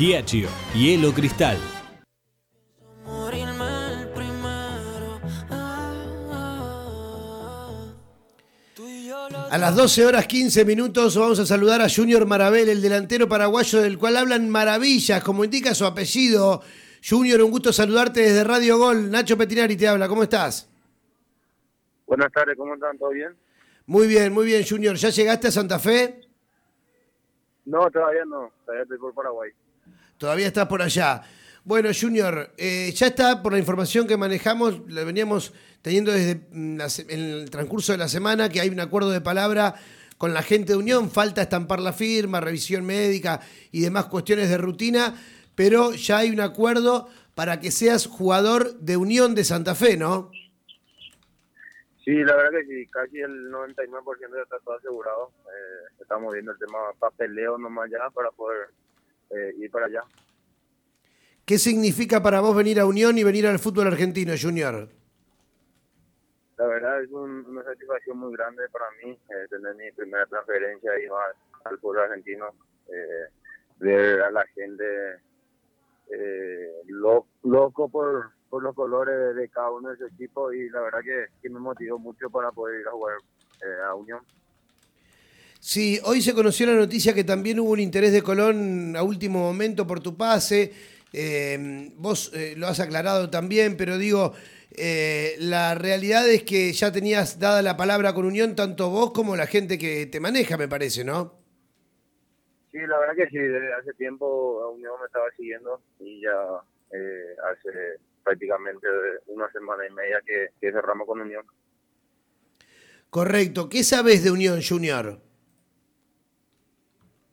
Giachio, Hielo Cristal. A las 12 horas 15 minutos vamos a saludar a Junior Marabel, el delantero paraguayo del cual hablan maravillas, como indica su apellido. Junior, un gusto saludarte desde Radio Gol. Nacho Petinari te habla, ¿cómo estás? Buenas tardes, ¿cómo están? ¿Todo bien? Muy bien, muy bien, Junior. ¿Ya llegaste a Santa Fe? No, todavía no, todavía estoy por Paraguay. Todavía estás por allá. Bueno, Junior, eh, ya está por la información que manejamos, la veníamos teniendo desde mm, en el transcurso de la semana, que hay un acuerdo de palabra con la gente de Unión, falta estampar la firma, revisión médica y demás cuestiones de rutina, pero ya hay un acuerdo para que seas jugador de Unión de Santa Fe, ¿no? Sí, la verdad que sí, casi el 99% ya está todo asegurado. Eh, estamos viendo el tema papeleo nomás ya para poder eh, ir para allá. ¿Qué significa para vos venir a Unión y venir al fútbol argentino, Junior? La verdad es una satisfacción muy grande para mí eh, tener mi primera transferencia y al, fútbol argentino, eh, ver a la gente loco por, por los colores de cada uno de sus equipos y la verdad que, que me motivó mucho para poder ir a jugar a Unión. Sí, hoy se conoció la noticia que también hubo un interés de Colón a último momento por tu pase. Eh, vos eh, lo has aclarado también, pero digo, eh, la realidad es que ya tenías dada la palabra con Unión tanto vos como la gente que te maneja, me parece, ¿no? Sí, la verdad que sí, desde hace tiempo Unión me estaba siguiendo y ya hace prácticamente una semana y media que, que cerramos con Unión. Correcto. ¿Qué sabes de Unión Junior?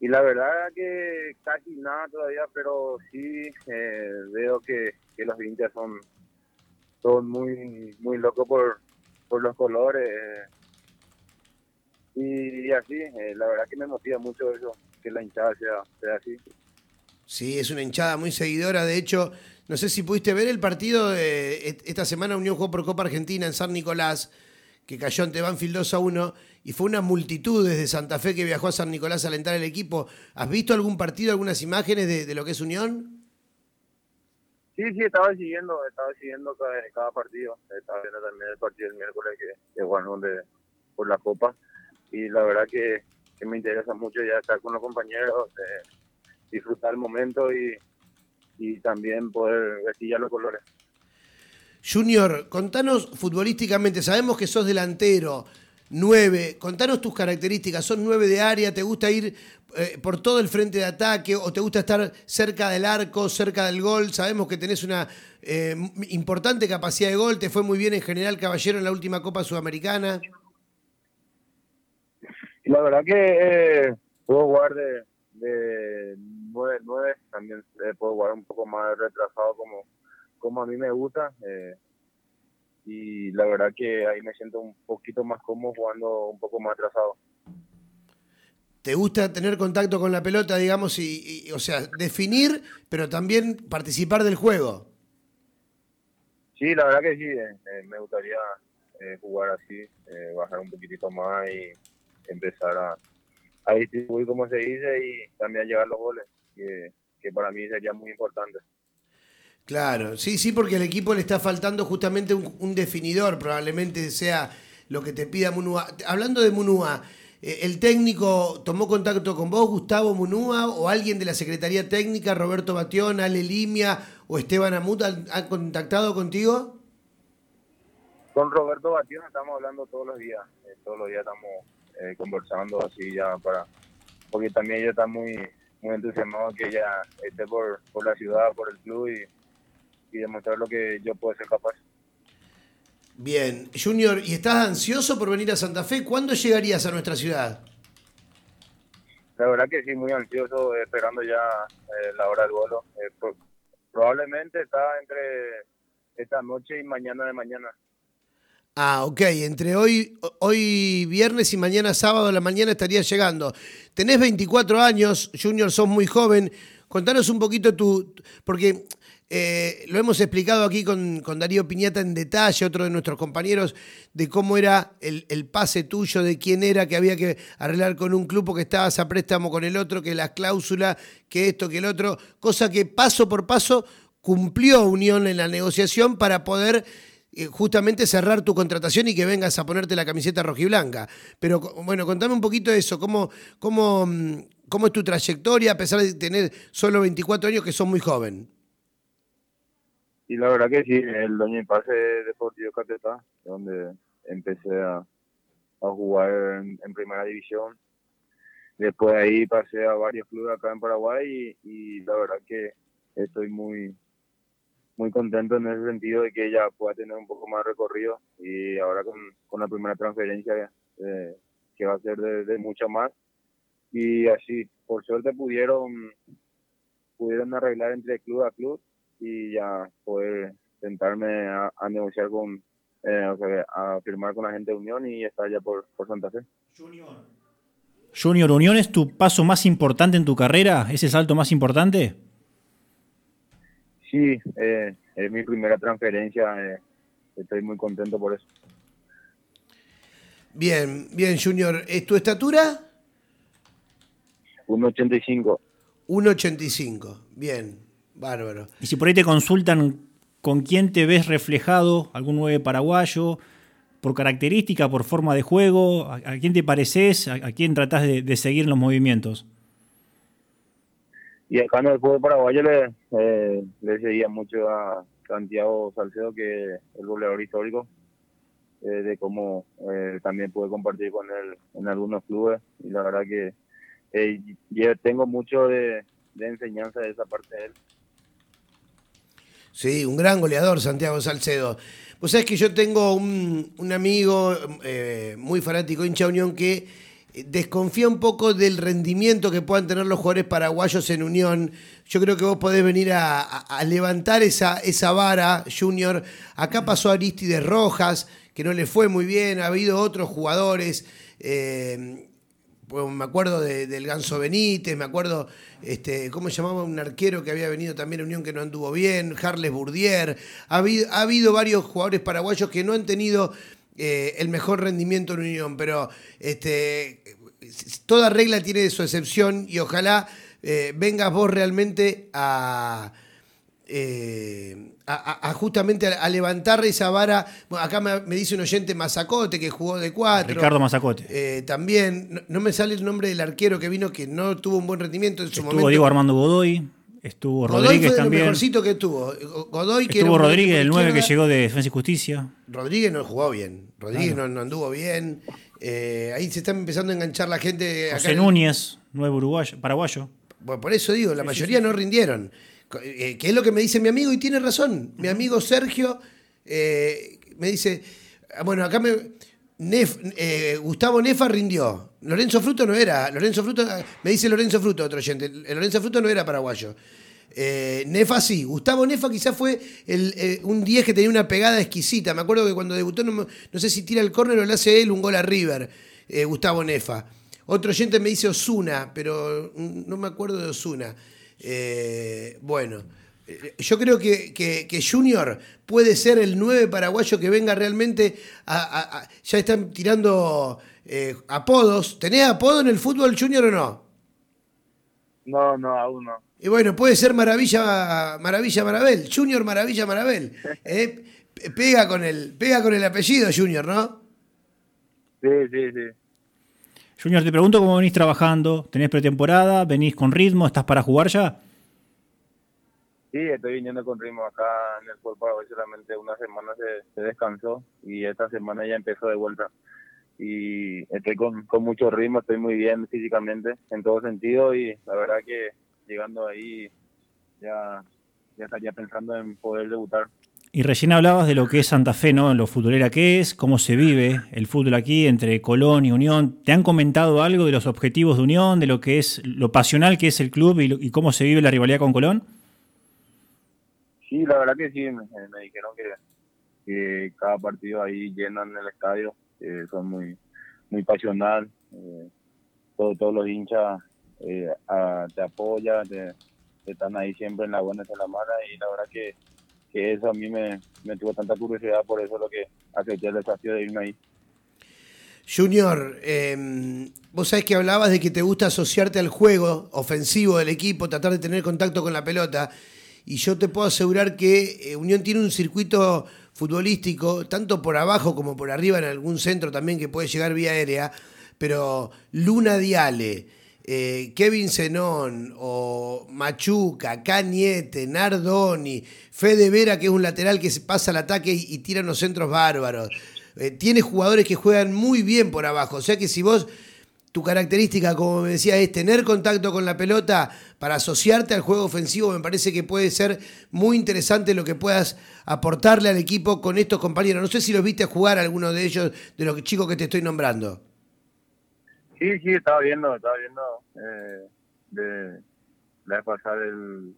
Y la verdad que casi nada todavía, pero sí eh, veo que, los hinchas son, son muy muy locos por, por los colores. y, así, eh, la verdad que me motiva mucho eso, que la hinchada sea, sea así. Sí, es una hinchada muy seguidora. De hecho, no sé si pudiste ver el partido de esta semana Unión jugó por Copa Argentina en San Nicolás que cayó ante Banfield 2 a 1 y fue una multitud desde Santa Fe que viajó a San Nicolás a alentar el equipo. ¿Has visto algún partido, algunas imágenes de, lo que es Unión? Sí, sí, estaba siguiendo, estaba siguiendo cada, partido. Estaba viendo también el partido del miércoles que, que de, por la Copa. Y la verdad que, me interesa mucho ya estar con los compañeros, eh, disfrutar el momento y, y también poder vestir los colores. Junior, contanos futbolísticamente, sabemos que sos delantero, nueve, contanos tus características, ¿Sos nueve de área, te gusta ir eh, por todo el frente de ataque o te gusta estar cerca del arco, cerca del gol, sabemos que tenés una eh, importante capacidad de gol, te fue muy bien en general Caballero en la última Copa Sudamericana. La verdad que eh, puedo jugar de, de 9, también puedo jugar un poco más retrasado como como a mí me gusta. Eh, y la verdad que ahí me siento un poquito más cómodo jugando un poco más atrasado. ¿Te gusta tener contacto con la pelota, digamos, y, o sea, definir, pero también participar del juego? Sí, la verdad que sí, eh, eh, me gustaría jugar así, bajar un poquitito más y empezar a, a distribuir, como se dice, y también llegar los goles, que, que para mí sería muy importante. Claro, sí, sí, porque al equipo le está faltando justamente un, definidor, probablemente sea lo que te pida Munúa. Hablando de Munúa, eh, ¿el técnico tomó contacto con vos, Gustavo Munúa, o alguien de la Secretaría Técnica, Roberto Batión, Ale Limia o Esteban Amut, han, contactado contigo? Con Roberto Batión estamos hablando todos los días, eh, todos los días estamos eh, conversando así ya para, porque también ella está muy, muy que ella esté por, por la ciudad, por el club y y demostrar lo que yo puedo ser capaz. Bien, Junior, ¿y estás ansioso por venir a Santa Fe? ¿Cuándo llegarías a nuestra ciudad? La verdad que sí, muy ansioso, esperando ya eh, la hora del vuelo. Eh, probablemente está entre esta noche y mañana de mañana. Ah, ok. Entre hoy, hoy viernes y mañana sábado a la mañana estaría llegando. Tenés 24 años, Junior, sos muy joven. Contanos un poquito tu... Porque eh, lo hemos explicado aquí con, Darío Piñata en detalle, otro de nuestros compañeros, de cómo era el, pase tuyo, de quién era, que había que arreglar con un club que estabas a préstamo con el otro, que las cláusulas, que esto, que el otro, cosa que paso por paso cumplió Unión en la negociación para poder eh, justamente cerrar tu contratación y que vengas a ponerte la camiseta rojiblanca. Pero bueno, contame un poquito de eso, cómo, cómo, mm, cómo es tu trayectoria a pesar de tener solo 24 años que sos muy joven. Y la verdad que sí, el año pase Deportivo Catetá, donde empecé a, a jugar en, primera división. Después ahí pasé a varios clubes acá en Paraguay y, la verdad que estoy muy muy contento en ese sentido de que ella pueda tener un poco más recorrido y ahora con, con la primera transferencia eh, que va a ser de, mucho más y así por suerte pudieron pudieron arreglar entre club a club y ya poder sentarme a, negociar con eh, o sea, a firmar con la gente de Unión y estar ya por, por Santa Fe. Junior. Junior, ¿Unión es tu paso más importante en tu carrera? ¿Ese salto más importante? Sí, eh, es mi primera transferencia. Eh, estoy muy contento por eso. Bien, bien, Junior. ¿Es tu estatura? 1,85. 1,85. Bien, bárbaro. Y si por ahí te consultan con quién te ves reflejado, algún nueve paraguayo, por característica, por forma de juego, a, quién te pareces, a, quién tratás de, de seguir los movimientos. Y acá en el fútbol paraguayo le, eh, le seguía mucho a Santiago Salcedo, que es el goleador histórico, eh, de cómo eh, también pude compartir con él en algunos clubes. Y la verdad que yo tengo mucho de, enseñanza de esa parte de él. Sí, un gran goleador, Santiago Salcedo. Pues sabés que yo tengo un, un amigo muy fanático hincha Unión que desconfía un poco del rendimiento que puedan tener los jugadores paraguayos en Unión. Yo creo que vos podés venir a, levantar esa, esa vara, Junior. Acá pasó Aristides Rojas, que no le fue muy bien. Ha habido otros jugadores. Eh, pues me acuerdo del Ganso Benítez, me acuerdo, este, ¿cómo se llamaba un arquero que había venido también a Unión que no anduvo bien? Harles Bourdier. Ha habido, ha habido varios jugadores paraguayos que no han tenido eh, el mejor rendimiento en Unión, pero este, toda regla tiene su excepción y ojalá eh, vengas vos realmente a, eh, a, justamente a, levantar esa vara. acá me, dice un oyente Mazacote que jugó de cuatro. Ricardo Mazacote. también, no, me sale el nombre del arquero que vino que no tuvo un buen rendimiento en su Estuvo Diego Armando Godoy. Estuvo Rodríguez fue también. Lo mejorcito que estuvo. Godoy, que estuvo Rodríguez, el 9 que llegó de Defensa y Justicia. Rodríguez no jugó bien. Rodríguez no, anduvo bien. Eh, ahí se está empezando a enganchar la gente. José Núñez, 9 uruguayo, paraguayo. Bueno, por eso digo, la mayoría no rindieron. Eh, que es lo que me dice mi amigo y tiene razón. Mi amigo Sergio eh, me dice, ah, bueno, acá me... Gustavo Nefa rindió. Lorenzo Fruto no era. Lorenzo Fruto, me dice Lorenzo Fruto, otro oyente. Lorenzo Fruto no era paraguayo. Eh, Nefa sí. Gustavo Nefa quizás fue el, eh, un 10 que tenía una pegada exquisita. Me acuerdo que cuando debutó, no, sé si tira el córner o le hace él un gol a River, eh, Gustavo Nefa. Otro oyente me dice Osuna, pero no me acuerdo de Osuna. Bueno, yo creo que, Junior puede ser el 9 paraguayo que venga realmente ya están tirando eh, apodos. ¿Tenés apodo en el fútbol junior o no? No, no, aún no. Y bueno, puede ser Maravilla, Maravilla Marabel, Junior Maravilla Marabel. ¿eh? pega, con el, pega con el apellido Junior, ¿no? Sí, sí, sí. Junior, te pregunto cómo venís trabajando. ¿Tenés pretemporada? ¿Venís con ritmo? ¿Estás para jugar ya? Sí, estoy viniendo con ritmo acá en el cuerpo. Solamente una semana se descansó y esta semana ya empezó de vuelta y estoy con, mucho ritmo, estoy muy bien físicamente en todo sentido y la verdad que llegando ahí ya, ya estaría pensando en poder debutar. Y recién hablabas de lo que es Santa Fe, ¿no? Lo futbolera que es, cómo se vive el fútbol aquí entre Colón y Unión. ¿Te han comentado algo de los objetivos de Unión, de lo que es lo pasional que es el club y, cómo se vive la rivalidad con Colón? Sí, la verdad que sí, me, dijeron que, cada partido ahí llenan el estadio, son muy muy pasional, todos, todos los hinchas te apoyan, te, están ahí siempre en la buena y en la mala y la verdad que, que eso a mí me, me tuvo tanta curiosidad, por eso lo que acepté el desafío de irme ahí. Junior, eh, vos sabés que hablabas de que te gusta asociarte al juego ofensivo del equipo, tratar de tener contacto con la pelota. Y yo te puedo asegurar que eh, Unión tiene un circuito futbolístico, tanto por abajo como por arriba, en algún centro también que puede llegar vía aérea. Pero Luna Diale, eh, Kevin Zenón o Machuca, Cañete, Nardoni, Fede Vera, que es un lateral que pasa al ataque y, y tira unos centros bárbaros. Eh, tiene jugadores que juegan muy bien por abajo. O sea que si vos, tu característica, como me decía, es tener contacto con la pelota para asociarte al juego ofensivo, me parece que puede ser muy interesante lo que puedas aportarle al equipo con estos compañeros. No sé si los viste jugar alguno de ellos, de los chicos que te estoy nombrando. Sí, sí, estaba viendo, estaba viendo eh, de la pasada del,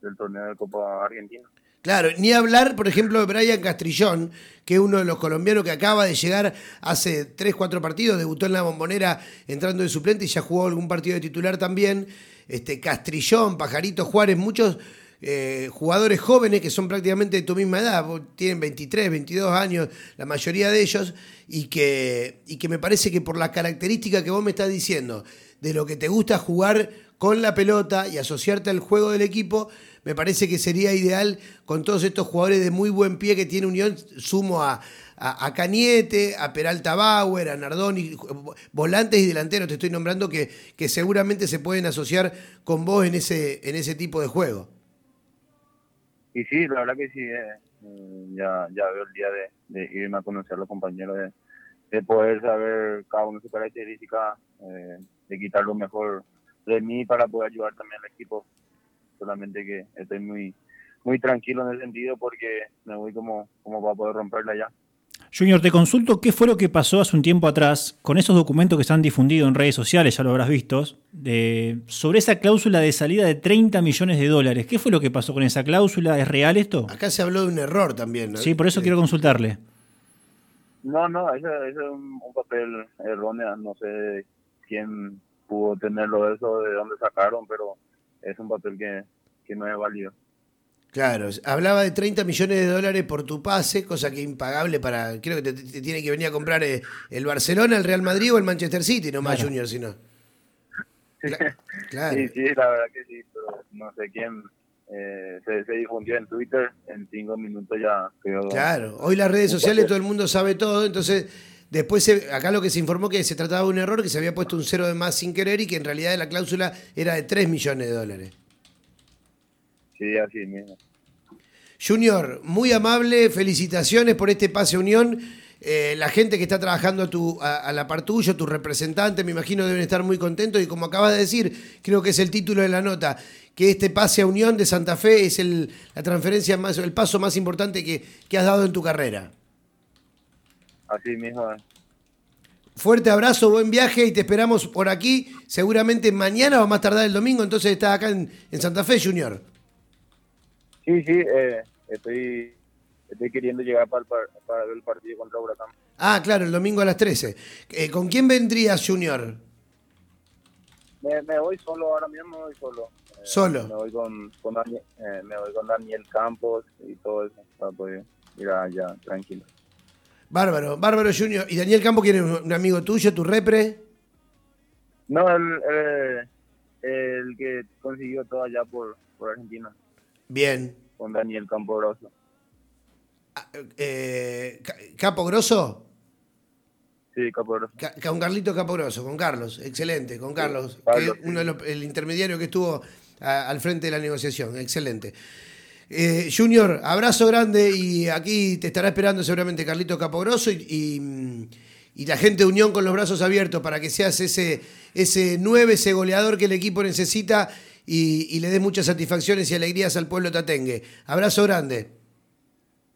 del torneo de Copa Argentina. Claro, ni hablar, por ejemplo, de Brian Castrillón, que es uno de los colombianos que acaba de llegar hace 3, 4 partidos, debutó en la bombonera entrando de suplente y ya jugó algún partido de titular también. Este, Castrillón, Pajarito Juárez, muchos eh, jugadores jóvenes que son prácticamente de tu misma edad, tienen 23, 22 años, la mayoría de ellos, y que, y que me parece que por la característica que vos me estás diciendo, de lo que te gusta jugar con la pelota y asociarte al juego del equipo, me parece que sería ideal con todos estos jugadores de muy buen pie que tiene Unión, sumo a, a, Cañete, a Peralta Bauer, a Nardoni, volantes y delanteros te estoy nombrando que, que seguramente se pueden asociar con vos en ese, en ese tipo de juego. Y sí, la verdad que sí, eh, mm, ya, ya veo el día de, irme a conocer a los compañeros, de, poder saber cada uno su característica, eh, de quitar lo mejor de mí para poder ayudar también al equipo solamente que estoy muy muy tranquilo en el sentido porque me voy como, como para poder romperla ya. Junior, te consulto qué fue lo que pasó hace un tiempo atrás con esos documentos que se han difundido en redes sociales, ya lo habrás visto, de, sobre esa cláusula de salida de 30 millones de dólares. ¿Qué fue lo que pasó con esa cláusula? ¿Es real esto? Acá se habló de un error también. ¿no? Sí, por eso quiero consultarle. No, no, ese, es un, papel erróneo. No sé quién pudo tenerlo eso, de dónde sacaron, pero es un papel que, no es válido. Claro, hablaba de 30 millones de dólares por tu pase, cosa que impagable para. Creo que te, tiene que venir a comprar eh, el Barcelona, el Real Madrid o el Manchester City, no más Junior, sino. Claro. Sí, sí, la verdad que sí, pero no sé quién. Eh, se, difundió en Twitter, en cinco minutos ya quedó. Claro, hoy las redes sociales todo el mundo sabe todo, entonces Después, acá lo que se informó que se trataba de un error, que se había puesto un cero de más sin querer y que en realidad la cláusula era de 3 millones de dólares. Sí, así mismo. Junior, muy amable, felicitaciones por este pase Unión. Eh, la gente que está trabajando a, tu, a, la par tuyo, tu representante, me imagino deben estar muy contentos y como acabas de decir, creo que es el título de la nota, que este pase a Unión de Santa Fe es el, la transferencia más, el paso más importante que, que has dado en tu carrera. Así mismo. Fuerte abrazo, buen viaje y te esperamos por aquí. Seguramente mañana o más tardar el domingo, entonces estás acá en, Santa Fe, Junior. Sí, sí, eh, estoy, estoy queriendo llegar para, para, ver el partido contra Huracán. Ah, claro, el domingo a las 13. Eh, ¿Con quién vendrías, Junior? Me, voy solo, ahora mismo me voy solo. Eh, ¿Solo? Me voy con, con Daniel, me voy con Daniel Campos y todo eso para poder ir allá tranquilo. Bárbaro, Bárbaro Junior. ¿Y Daniel Campo quién es un amigo tuyo, tu repre? No, el, el, que consiguió todo allá por, por Argentina. Bien. Con Daniel Campo Grosso. Ah, eh. Sí, Capo Grosso. con Carlito Capo Grosso, con Carlos, excelente, con Carlos, que uno el intermediario que estuvo al frente de la negociación, excelente. Eh, junior, abrazo grande y aquí te estará esperando seguramente Carlito Caporoso y, la gente de Unión con los brazos abiertos para que seas ese, ese 9, ese goleador que el equipo necesita y, le dé muchas satisfacciones y alegrías al pueblo tatengue. Abrazo grande.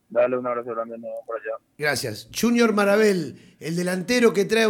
Dale un abrazo grande por allá. Gracias. Junior Marabel, el delantero que trae